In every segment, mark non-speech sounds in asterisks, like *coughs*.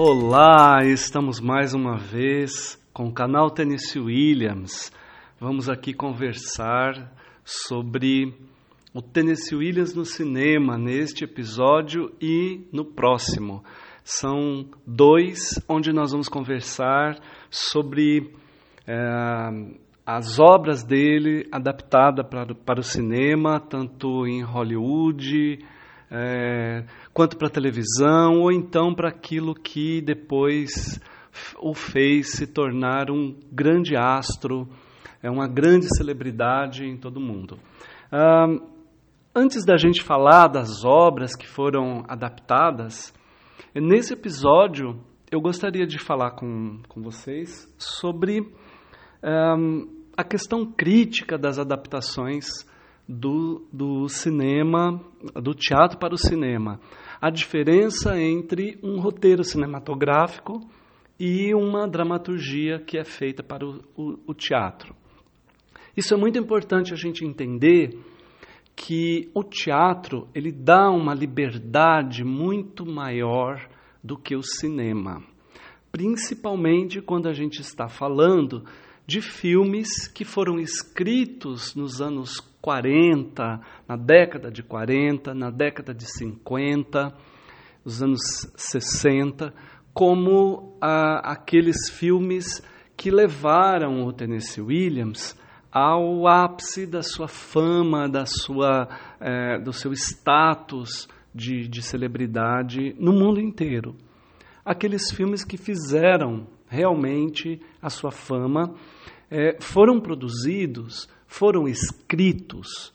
Olá, estamos mais uma vez com o canal Tennessee Williams. Vamos aqui conversar sobre o Tennessee Williams no cinema neste episódio e no próximo. São dois onde nós vamos conversar sobre é, as obras dele adaptadas para, para o cinema, tanto em Hollywood é, quanto para a televisão, ou então para aquilo que depois o fez se tornar um grande astro, é uma grande celebridade em todo o mundo. Antes da gente falar das obras que foram adaptadas, nesse episódio eu gostaria de falar com, com vocês sobre a questão crítica das adaptações do, do cinema, do teatro para o cinema. A diferença entre um roteiro cinematográfico e uma dramaturgia que é feita para o, o, o teatro. Isso é muito importante a gente entender que o teatro ele dá uma liberdade muito maior do que o cinema, principalmente quando a gente está falando de filmes que foram escritos nos anos 40, na década de 40, na década de 50, os anos 60, como ah, aqueles filmes que levaram o Tennessee Williams ao ápice da sua fama, da sua, eh, do seu status de, de celebridade no mundo inteiro. Aqueles filmes que fizeram realmente a sua fama é, foram produzidos, foram escritos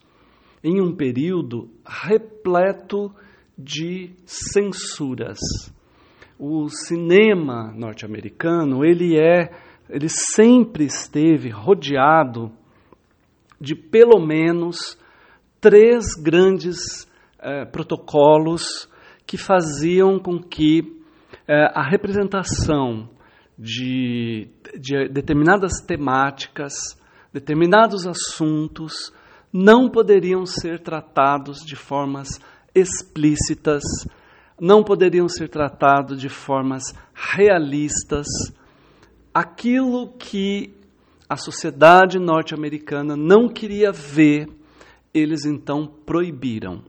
em um período repleto de censuras. O cinema norte-americano, ele é, ele sempre esteve rodeado de pelo menos três grandes eh, protocolos que faziam com que eh, a representação de, de determinadas temáticas, determinados assuntos, não poderiam ser tratados de formas explícitas, não poderiam ser tratados de formas realistas. Aquilo que a sociedade norte-americana não queria ver, eles então proibiram.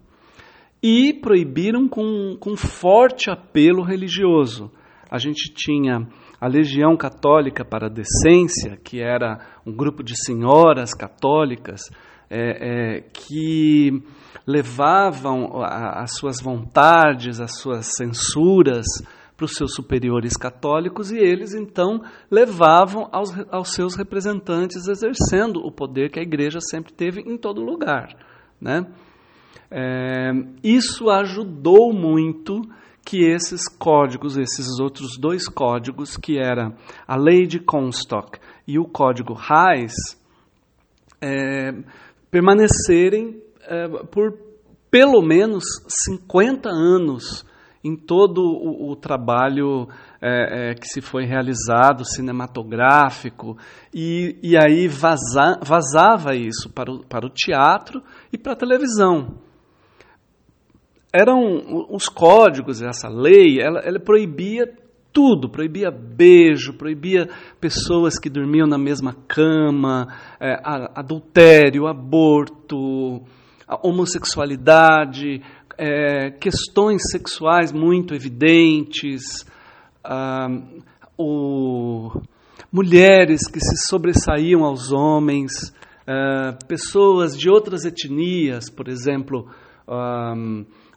E proibiram com, com forte apelo religioso. A gente tinha a Legião Católica para a Decência, que era um grupo de senhoras católicas é, é, que levavam a, as suas vontades, as suas censuras para os seus superiores católicos e eles então levavam aos, aos seus representantes exercendo o poder que a igreja sempre teve em todo lugar. Né? É, isso ajudou muito que esses códigos, esses outros dois códigos, que era a lei de Comstock e o código Reis, é, permanecerem é, por pelo menos 50 anos em todo o, o trabalho é, é, que se foi realizado, cinematográfico, e, e aí vaza, vazava isso para o, para o teatro e para a televisão eram os códigos, essa lei, ela, ela proibia tudo, proibia beijo, proibia pessoas que dormiam na mesma cama, é, adultério, aborto, homossexualidade, é, questões sexuais muito evidentes, ah, o, mulheres que se sobressaíam aos homens, é, pessoas de outras etnias, por exemplo, ah,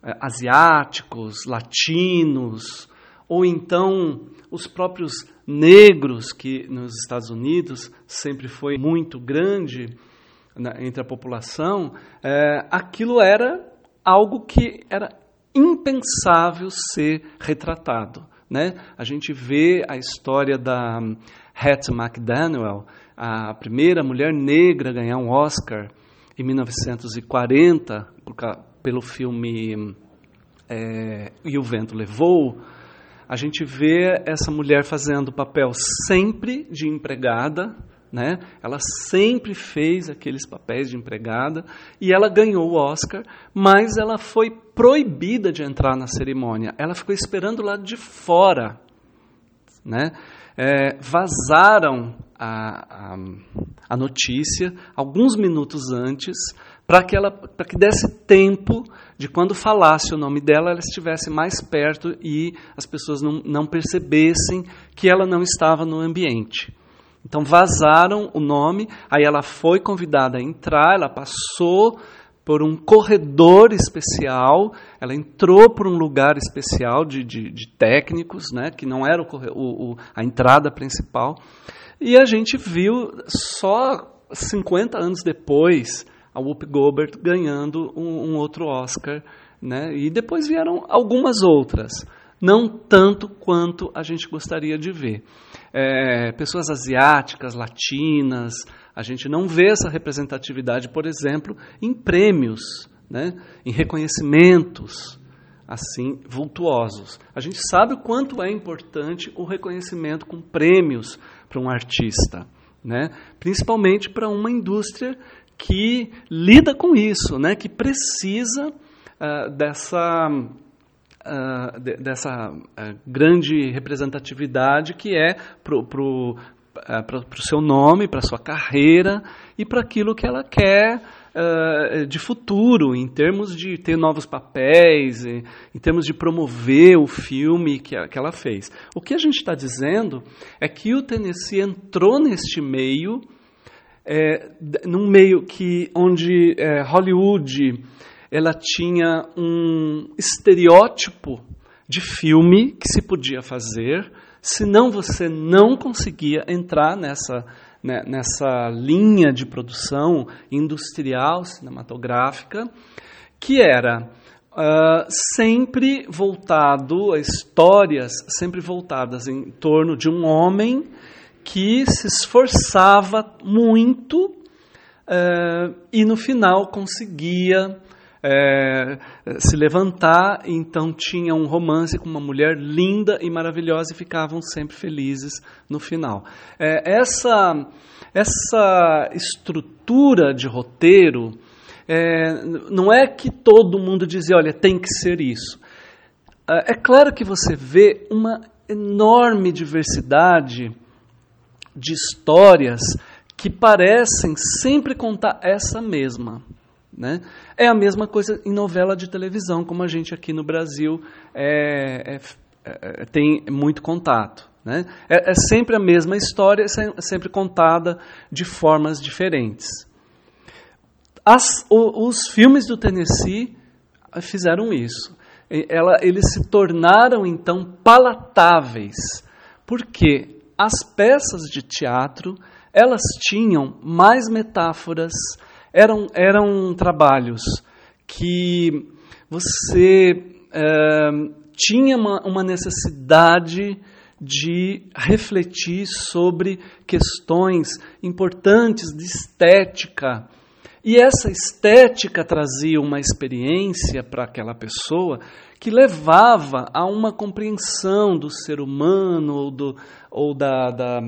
asiáticos, latinos, ou então os próprios negros, que nos Estados Unidos sempre foi muito grande entre a população, é, aquilo era algo que era impensável ser retratado. Né? A gente vê a história da Hattie McDaniel, a primeira mulher negra a ganhar um Oscar em 1940, pelo filme é, E o Vento Levou, a gente vê essa mulher fazendo o papel sempre de empregada, né? Ela sempre fez aqueles papéis de empregada e ela ganhou o Oscar, mas ela foi proibida de entrar na cerimônia. Ela ficou esperando lá de fora. né? É, vazaram a, a, a, notícia alguns minutos antes para que ela para que desse tempo de quando falasse o nome dela ela estivesse mais perto e as pessoas não, não percebessem que ela não estava no ambiente. Então vazaram o nome, aí ela foi convidada a entrar, ela passou por um corredor especial, ela entrou por um lugar especial de, de, de técnicos, né, que não era o, o, a entrada principal, e a gente viu só 50 anos depois a Whoopi Goldberg ganhando um, um outro Oscar, né, e depois vieram algumas outras não tanto quanto a gente gostaria de ver. É, pessoas asiáticas, latinas, a gente não vê essa representatividade, por exemplo, em prêmios, né, em reconhecimentos assim vultuosos. A gente sabe o quanto é importante o reconhecimento com prêmios para um artista, né, principalmente para uma indústria que lida com isso, né, que precisa uh, dessa uh, de, dessa uh, grande representatividade que é para o seu nome, para sua carreira e para aquilo que ela quer de futuro, em termos de ter novos papéis, em, termos de promover o filme que ela fez. O que a gente está dizendo é que o Tennessee entrou neste meio, é, num meio que onde é, Hollywood ela tinha um estereótipo de filme que se podia fazer, senão você não conseguia entrar nessa, né, nessa linha de produção industrial cinematográfica, que era uh, sempre voltado a histórias sempre voltadas em torno de um homem que se esforçava muito uh, e no final conseguia é, se levantar, então tinha um romance com uma mulher linda e maravilhosa e ficavam sempre felizes no final. É, essa, essa estrutura de roteiro é, não é que todo mundo dizia, olha, tem que ser isso. É claro que você vê uma enorme diversidade de histórias que parecem sempre contar essa mesma. Né? É a mesma coisa em novela de televisão, como a gente aqui no Brasil é, é, é, tem muito contato. Né? É, é, sempre a mesma história, é sempre contada de formas diferentes. As, o, os filmes do Tennessee fizeram isso. Ela, eles se tornaram então palatáveis, porque as peças de teatro elas tinham mais metáforas, eram, eram trabalhos que você é, tinha uma, uma necessidade de refletir sobre questões importantes de estética. E essa estética trazia uma experiência para aquela pessoa que levava a uma compreensão do ser humano ou, do, ou da, da,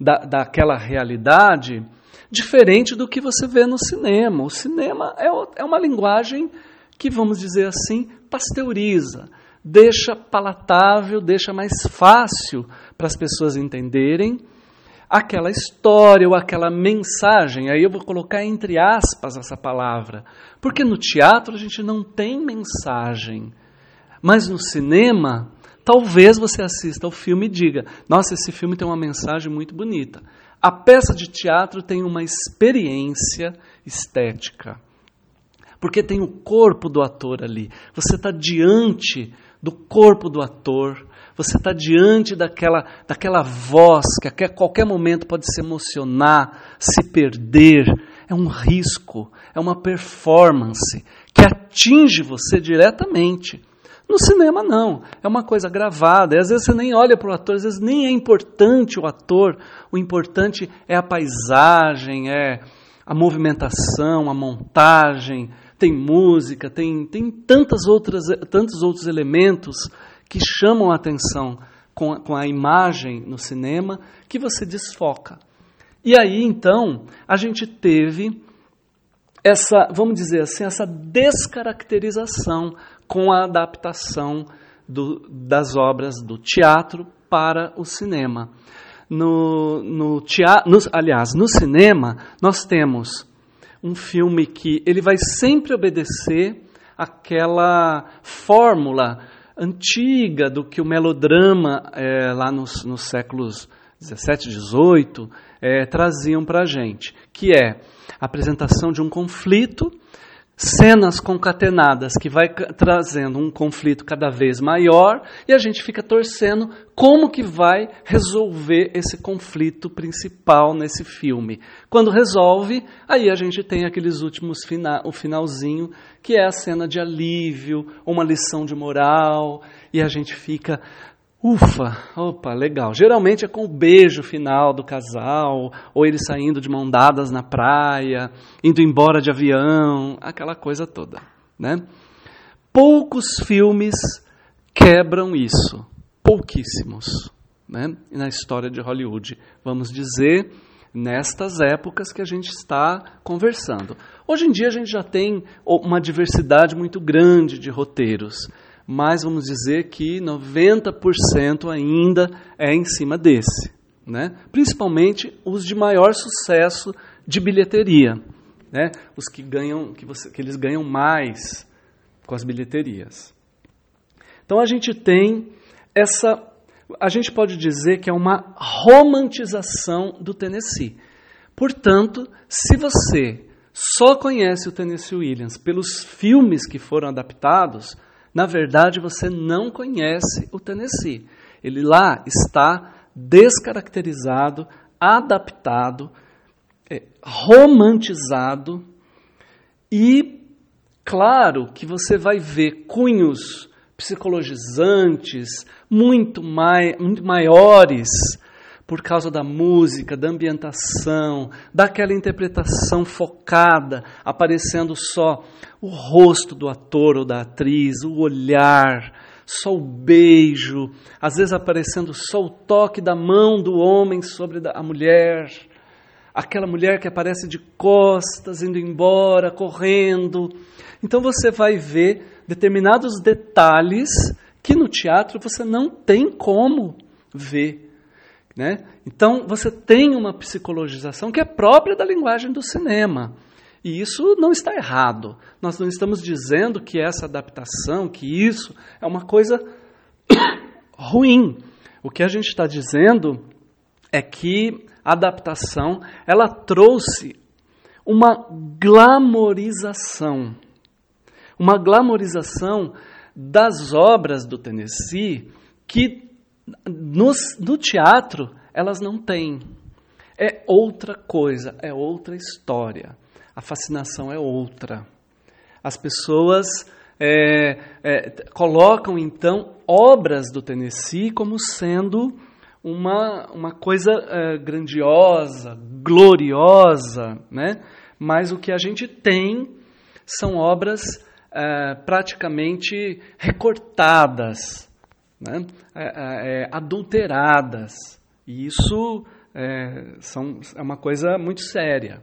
da, daquela realidade diferente do que você vê no cinema. O cinema é, é uma linguagem que, vamos dizer assim, pasteuriza, deixa palatável, deixa mais fácil para as pessoas entenderem aquela história ou aquela mensagem. Aí eu vou colocar entre aspas essa palavra, porque no teatro a gente não tem mensagem, mas no cinema. Talvez você assista ao filme e diga: Nossa, esse filme tem uma mensagem muito bonita. A peça de teatro tem uma experiência estética, porque tem o corpo do ator ali. Você está diante do corpo do ator, você está diante daquela, daquela voz que a qualquer momento pode se emocionar, se perder. É um risco, é uma performance que atinge você diretamente. No cinema, não. É uma coisa gravada. E às vezes você nem olha para o ator, às vezes nem é importante o ator. O importante é a paisagem, é a movimentação, a montagem. Tem música, tem, tem tantas outras, tantos outros elementos que chamam a atenção com, com a imagem no cinema que você desfoca. E aí, então, a gente teve essa, vamos dizer assim, essa descaracterização com a adaptação do, das obras do teatro para o cinema. No, no teatro, aliás, no cinema, nós temos um filme que ele vai sempre obedecer aquela fórmula antiga do que o melodrama é, lá nos, nos séculos 17, 18 é, traziam para a gente, que é a apresentação de um conflito cenas concatenadas que vai trazendo um conflito cada vez maior e a gente fica torcendo como que vai resolver esse conflito principal nesse filme. Quando resolve, aí a gente tem aqueles últimos final, o finalzinho, que é a cena de alívio, uma lição de moral, e a gente fica Ufa, opa, legal. Geralmente é com o beijo final do casal, ou eles saindo de mão dadas na praia, indo embora de avião, aquela coisa toda, né? Poucos filmes quebram isso, pouquíssimos, né? Na história de Hollywood, vamos dizer, nestas épocas que a gente está conversando. Hoje em dia a gente já tem uma diversidade muito grande de roteiros mas vamos dizer que 90% ainda é em cima desse. Né? Principalmente os de maior sucesso de bilheteria, né? os que ganham, que, você, que eles ganham mais com as bilheterias. Então a gente tem essa, a gente pode dizer que é uma romantização do Tennessee. Portanto, se você só conhece o Tennessee Williams pelos filmes que foram adaptados, na verdade, você não conhece o Tennessee. Ele lá está descaracterizado, adaptado, é, romantizado e, claro, que você vai ver cunhos psicologizantes muito, mai, muito maiores por causa da música, da ambientação, daquela interpretação focada, aparecendo só o rosto do ator ou da atriz, o olhar, só o beijo, às vezes aparecendo só o toque da mão do homem sobre a mulher, aquela mulher que aparece de costas, indo embora, correndo. Então você vai ver determinados detalhes que no teatro você não tem como ver né? Então, você tem uma psicologização que é própria da linguagem do cinema. E isso não está errado. Nós não estamos dizendo que essa adaptação, que isso é uma coisa *coughs* ruim. O que a gente está dizendo é que a adaptação ela trouxe uma glamorização, uma glamorização das obras do Tennessee que no, no teatro, elas não têm. É outra coisa, é outra história. A fascinação é outra. As pessoas é, é, colocam então obras do Tennessee como sendo uma, uma coisa é, grandiosa, gloriosa, né? mas o que a gente tem são obras é, praticamente recortadas, né, é, é, é, adulteradas. E isso é, são, é uma coisa muito séria.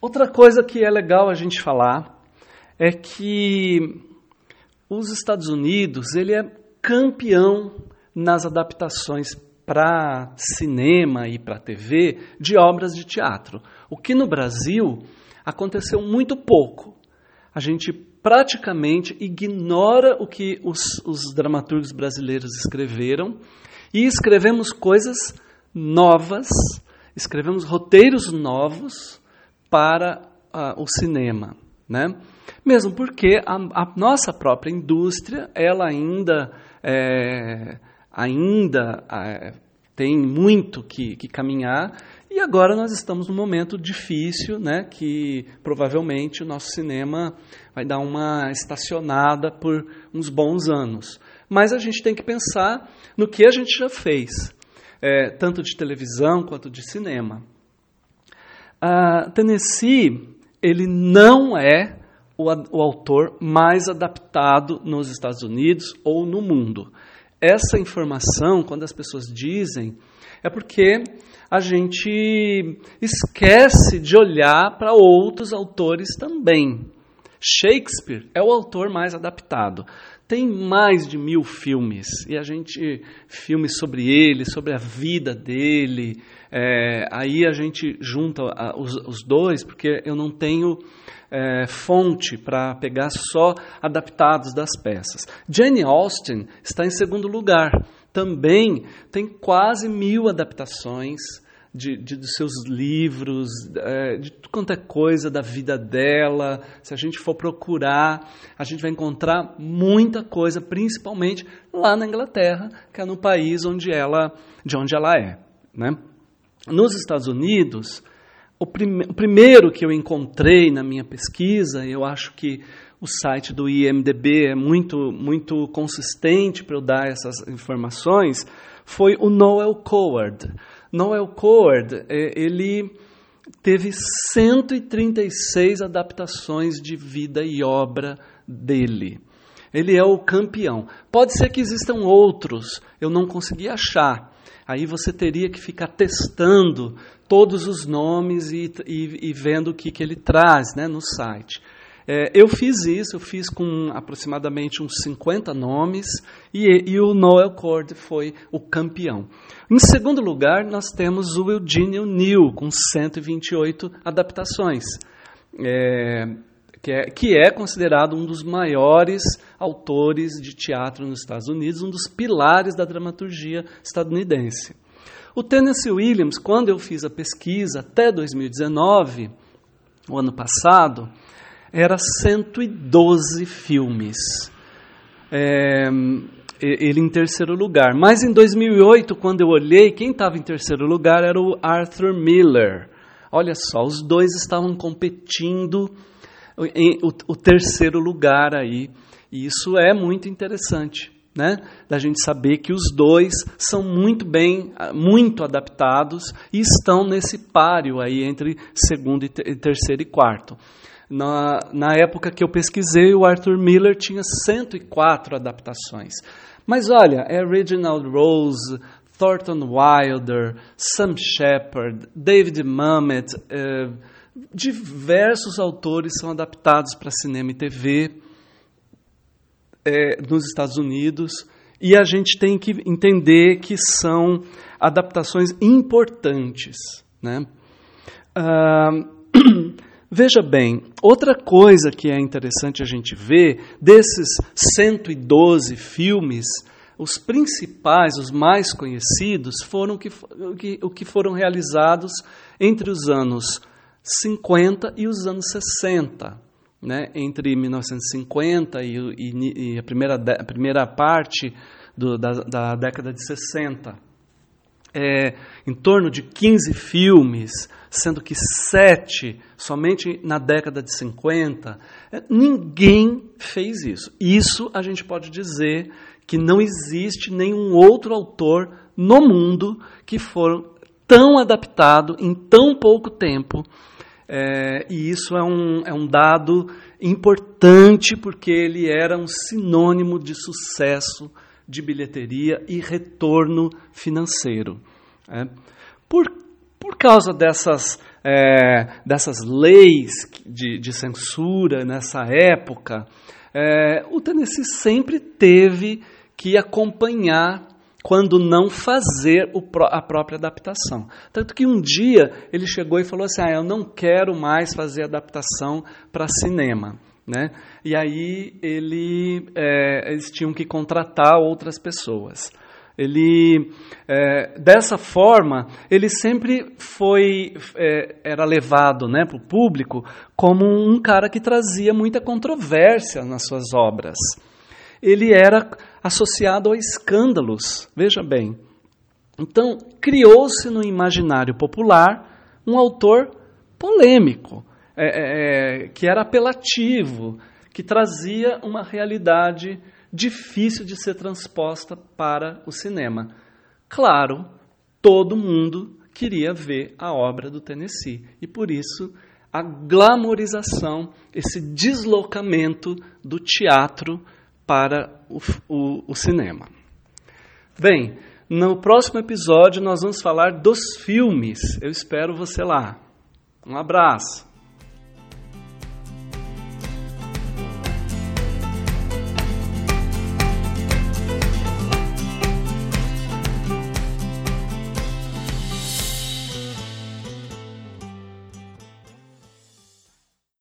Outra coisa que é legal a gente falar é que os Estados Unidos ele é campeão nas adaptações para cinema e para TV de obras de teatro. O que no Brasil aconteceu muito pouco. A gente praticamente ignora o que os, os dramaturgos brasileiros escreveram e escrevemos coisas novas, escrevemos roteiros novos para uh, o cinema, né? Mesmo porque a, a nossa própria indústria, ela ainda, é, ainda é, tem muito que, que caminhar e agora nós estamos num momento difícil, né, que provavelmente o nosso cinema vai dar uma estacionada por uns bons anos. Mas a gente tem que pensar no que a gente já fez, é, tanto de televisão quanto de cinema. A Tennessee, ele não é o, o autor mais adaptado nos Estados Unidos ou no mundo. Essa informação, quando as pessoas dizem, é porque a gente esquece de olhar para outros autores também. Shakespeare é o autor mais adaptado. tem mais de mil filmes e a gente filmes sobre ele, sobre a vida dele. É, aí a gente junta os, os, dois porque eu não tenho é, fonte para pegar só adaptados das peças. Jane Austen está em segundo lugar. Também tem quase mil adaptações de, de, dos seus livros, é, de tudo quanto é coisa da vida dela. Se a gente for procurar, a gente vai encontrar muita coisa, principalmente lá na Inglaterra, que é no país onde ela, de onde ela é. Né? Nos Estados Unidos, o, prime o primeiro que eu encontrei na minha pesquisa, eu acho que o site do IMDB é muito, muito consistente para eu dar essas informações, foi o Noel Coward. Noel Coward, é, ele teve 136 adaptações de vida e obra dele. Ele é o campeão. Pode ser que existam outros, eu não consegui achar. Aí você teria que ficar testando todos os nomes e, e, e vendo o que, que ele traz né, no site. É, eu fiz isso, eu fiz com aproximadamente uns 50 nomes e, e o Noel Cord foi o campeão. Em segundo lugar, nós temos o Eugene O'Neill, com 128 adaptações, é, que, é, que é considerado um dos maiores autores de teatro nos Estados Unidos, um dos pilares da dramaturgia estadunidense. O Tennessee Williams, quando eu fiz a pesquisa até 2019, o ano passado, era 112 filmes. É, ele em terceiro lugar. Mas em 2008, quando eu olhei, quem estava em terceiro lugar era o Arthur Miller. Olha só, os dois estavam competindo em o, o terceiro lugar aí. E isso é muito interessante, né? Da gente saber que os dois são muito bem, muito adaptados e estão nesse páreo aí entre segundo e terceiro e quarto. Na, na época que eu pesquisei, o Arthur Miller tinha 104 adaptações. Mas olha, é Reginald Rose, Thornton Wilder, Sam Shepard, David Mamet, eh, diversos autores são adaptados para cinema e TV eh, nos Estados Unidos. E a gente tem que entender que são adaptações importantes. Né? Uh, *clears throat* *coughs* Veja bem, outra coisa que é interessante a gente ver, desses 112 filmes, os principais, os mais conhecidos, foram o que, o que foram realizados entre os anos 50 e os anos 60. Né? Entre 1950 e, e, e a, primeira, a primeira parte do, da, da década de 60. É, em torno de 15 filmes sendo que sete somente na década de 50. É, ninguém fez isso. Isso a gente pode dizer que não existe nenhum outro autor no mundo que for tão adaptado em tão pouco tempo. É, e isso é um, é um dado importante porque ele era um sinônimo de sucesso de bilheteria e retorno financeiro. É. Por por causa dessas, é, dessas leis de, de, censura nessa época, é, o Tennessee sempre teve que acompanhar quando não fazer a própria adaptação. Tanto que um dia ele chegou e falou assim: ah, eu não quero mais fazer adaptação para cinema. Né? E aí ele, é, eles tinham que contratar outras pessoas. Ele, é, dessa forma, ele sempre foi, é, era levado né, para o público como um cara que trazia muita controvérsia nas suas obras. Ele era associado a escândalos, veja bem. Então, criou-se no imaginário popular um autor polêmico, é, é, é que era apelativo, que trazia uma realidade difícil de ser transposta para o cinema. Claro, todo mundo queria ver a obra do Tennessee e por isso a glamorização, esse deslocamento do teatro para o, o, o cinema. Bem, no próximo episódio nós vamos falar dos filmes. Eu espero você lá. Um abraço.